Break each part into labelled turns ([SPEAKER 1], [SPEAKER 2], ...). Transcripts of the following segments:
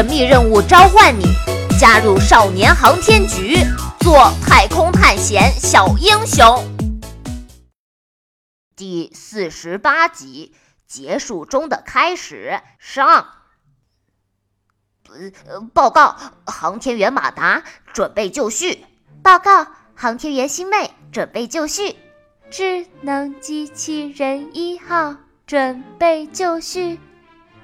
[SPEAKER 1] 神秘任务召唤你，加入少年航天局，做太空探险小英雄。第四十八集，结束中的开始上。呃，报告，航天员马达准备就绪。
[SPEAKER 2] 报告，航天员星妹准备就绪。智能机器人一号准备就绪。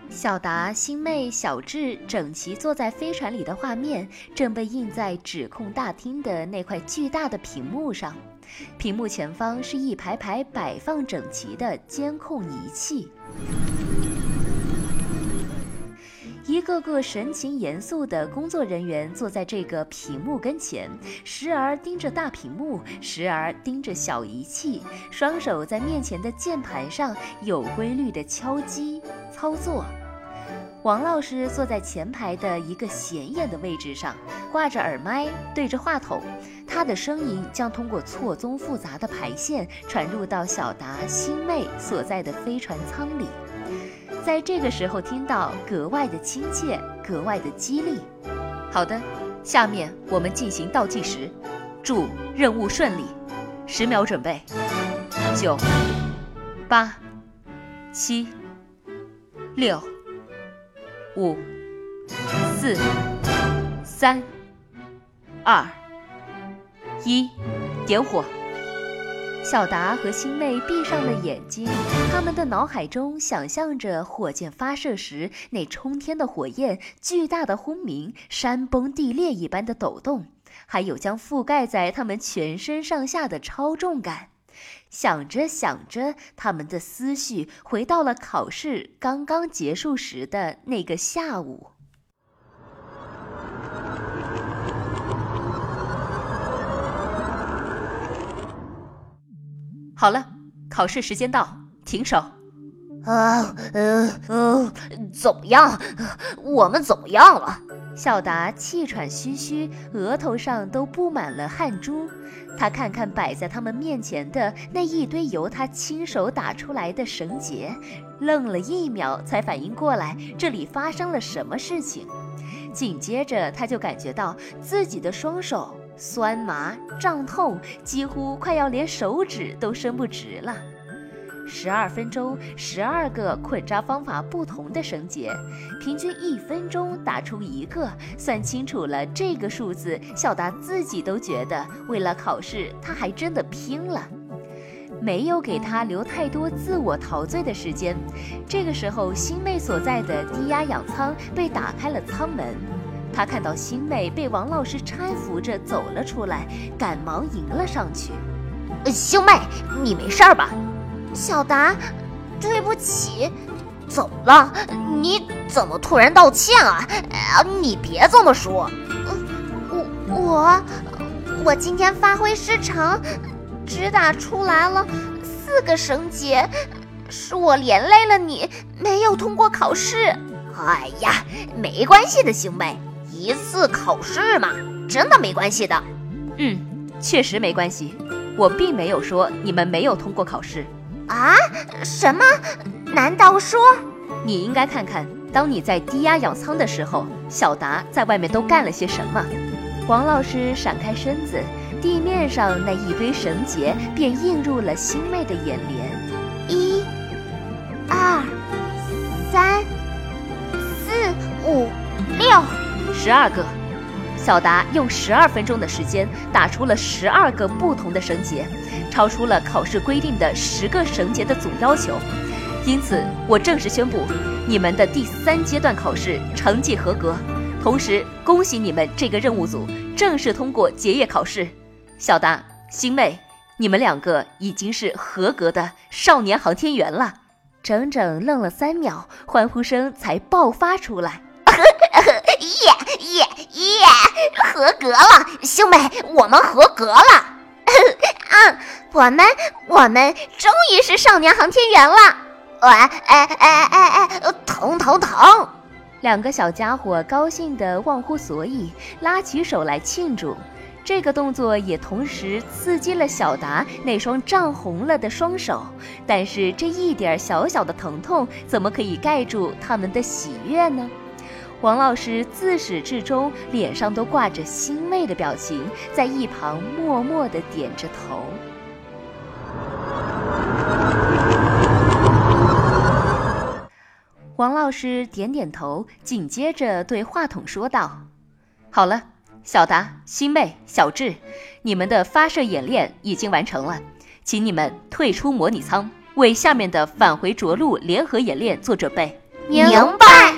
[SPEAKER 2] 小达、星妹、小智整齐坐在飞船里的画面，正被印在指控大厅的那块巨大的屏幕上。屏幕前方是一排排摆放整齐的监控仪器。一个个神情严肃的工作人员坐在这个屏幕跟前，时而盯着大屏幕，时而盯着小仪器，双手在面前的键盘上有规律的敲击操作。王老师坐在前排的一个显眼的位置上，挂着耳麦，对着话筒，他的声音将通过错综复杂的排线传入到小达、星妹所在的飞船舱里。在这个时候听到，格外的亲切，格外的激励。
[SPEAKER 3] 好的，下面我们进行倒计时，祝任务顺利。十秒准备，九、八、七、六、五、四、三、二、一，点火。
[SPEAKER 2] 小达和星妹闭上了眼睛，他们的脑海中想象着火箭发射时那冲天的火焰、巨大的轰鸣、山崩地裂一般的抖动，还有将覆盖在他们全身上下的超重感。想着想着，他们的思绪回到了考试刚刚结束时的那个下午。
[SPEAKER 3] 好了，考试时间到，停手。
[SPEAKER 1] 啊，嗯嗯，怎么样？我们怎么样了？
[SPEAKER 2] 小达气喘吁吁，额头上都布满了汗珠。他看看摆在他们面前的那一堆由他亲手打出来的绳结，愣了一秒，才反应过来这里发生了什么事情。紧接着，他就感觉到自己的双手。酸麻胀痛，几乎快要连手指都伸不直了。十二分钟，十二个捆扎方法不同的绳结，平均一分钟打出一个。算清楚了这个数字，小达自己都觉得，为了考试，他还真的拼了。没有给他留太多自我陶醉的时间。这个时候，星妹所在的低压氧舱被打开了舱门。他看到星妹被王老师搀扶着走了出来，赶忙迎了上去。
[SPEAKER 1] 星妹，你没事吧？
[SPEAKER 2] 小达，对不起。
[SPEAKER 1] 怎么了？你怎么突然道歉啊？你别这么说。
[SPEAKER 2] 我我我今天发挥失常，只打出来了四个绳结，是我连累了你，没有通过考试。
[SPEAKER 1] 哎呀，没关系的，星妹。一次考试嘛，真的没关系的。
[SPEAKER 3] 嗯，确实没关系。我并没有说你们没有通过考试。
[SPEAKER 2] 啊？什么？难道说？
[SPEAKER 3] 你应该看看，当你在低压氧舱的时候，小达在外面都干了些什么？
[SPEAKER 2] 黄老师闪开身子，地面上那一堆绳结便映入了星妹的眼帘。一、二、三、四、五、六。
[SPEAKER 3] 十二个，小达用十二分钟的时间打出了十二个不同的绳结，超出了考试规定的十个绳结的总要求。因此，我正式宣布，你们的第三阶段考试成绩合格。同时，恭喜你们这个任务组正式通过结业考试。小达、星妹，你们两个已经是合格的少年航天员了。
[SPEAKER 2] 整整愣了三秒，欢呼声才爆发出来。
[SPEAKER 1] 耶耶耶！合格了，兄妹，我们合格了。
[SPEAKER 2] 嗯，我们我们终于是少年航天员了。
[SPEAKER 1] 喂，哎哎哎哎哎，疼疼疼！
[SPEAKER 2] 两个小家伙高兴得忘乎所以，拉起手来庆祝。这个动作也同时刺激了小达那双涨红了的双手。但是这一点小小的疼痛，怎么可以盖住他们的喜悦呢？王老师自始至终脸上都挂着欣慰的表情，在一旁默默地点着头。王老师点点头，紧接着对话筒说道：“
[SPEAKER 3] 好了，小达、星妹、小智，你们的发射演练已经完成了，请你们退出模拟舱，为下面的返回着陆联合演练做准备。”
[SPEAKER 1] 明白。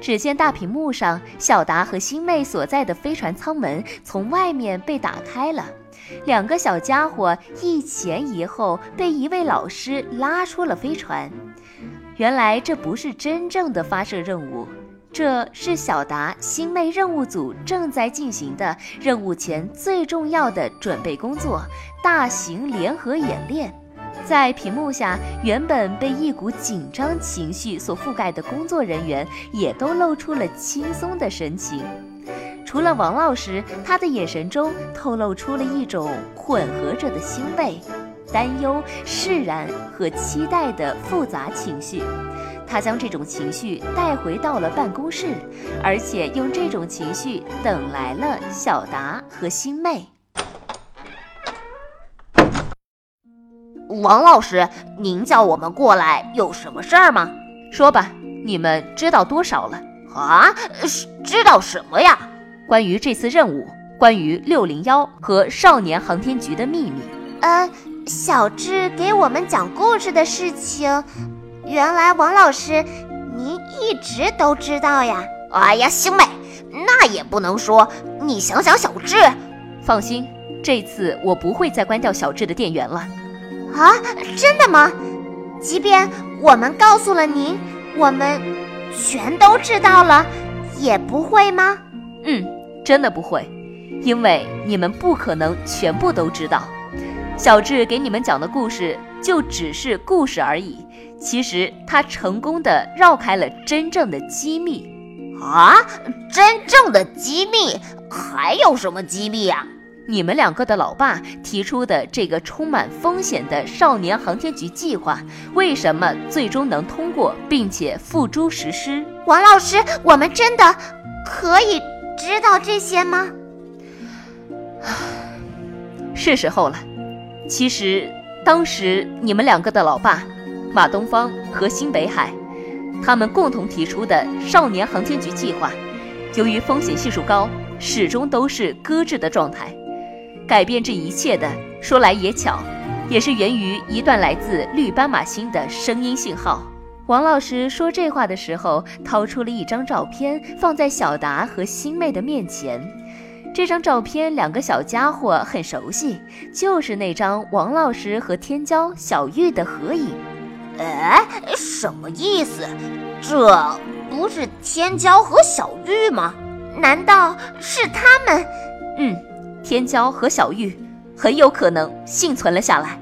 [SPEAKER 2] 只见大屏幕上，小达和星妹所在的飞船舱门从外面被打开了，两个小家伙一前一后被一位老师拉出了飞船。原来这不是真正的发射任务，这是小达星妹任务组正在进行的任务前最重要的准备工作——大型联合演练。在屏幕下，原本被一股紧张情绪所覆盖的工作人员也都露出了轻松的神情。除了王老师，他的眼神中透露出了一种混合着的欣慰。担忧、释然和期待的复杂情绪，他将这种情绪带回到了办公室，而且用这种情绪等来了小达和星妹。
[SPEAKER 1] 王老师，您叫我们过来有什么事儿吗？
[SPEAKER 3] 说吧，你们知道多少了？
[SPEAKER 1] 啊，知道什么呀？
[SPEAKER 3] 关于这次任务，关于六零幺和少年航天局的秘密。
[SPEAKER 4] 呃。小智给我们讲故事的事情，原来王老师您一直都知道呀！
[SPEAKER 1] 哎呀，星妹，那也不能说。你想想小智，
[SPEAKER 3] 放心，这次我不会再关掉小智的电源了。
[SPEAKER 4] 啊，真的吗？即便我们告诉了您，我们全都知道了，也不会吗？
[SPEAKER 3] 嗯，真的不会，因为你们不可能全部都知道。小智给你们讲的故事就只是故事而已，其实他成功的绕开了真正的机密
[SPEAKER 1] 啊！真正的机密还有什么机密啊？
[SPEAKER 3] 你们两个的老爸提出的这个充满风险的少年航天局计划，为什么最终能通过并且付诸实施？
[SPEAKER 4] 王老师，我们真的可以知道这些吗？
[SPEAKER 3] 是时候了。其实，当时你们两个的老爸马东方和新北海，他们共同提出的少年航天局计划，由于风险系数高，始终都是搁置的状态。改变这一切的，说来也巧，也是源于一段来自绿斑马星的声音信号。
[SPEAKER 2] 王老师说这话的时候，掏出了一张照片，放在小达和星妹的面前。这张照片，两个小家伙很熟悉，就是那张王老师和天骄、小玉的合影。
[SPEAKER 1] 哎，什么意思？这不是天骄和小玉吗？
[SPEAKER 4] 难道是他们？
[SPEAKER 3] 嗯，天骄和小玉很有可能幸存了下来。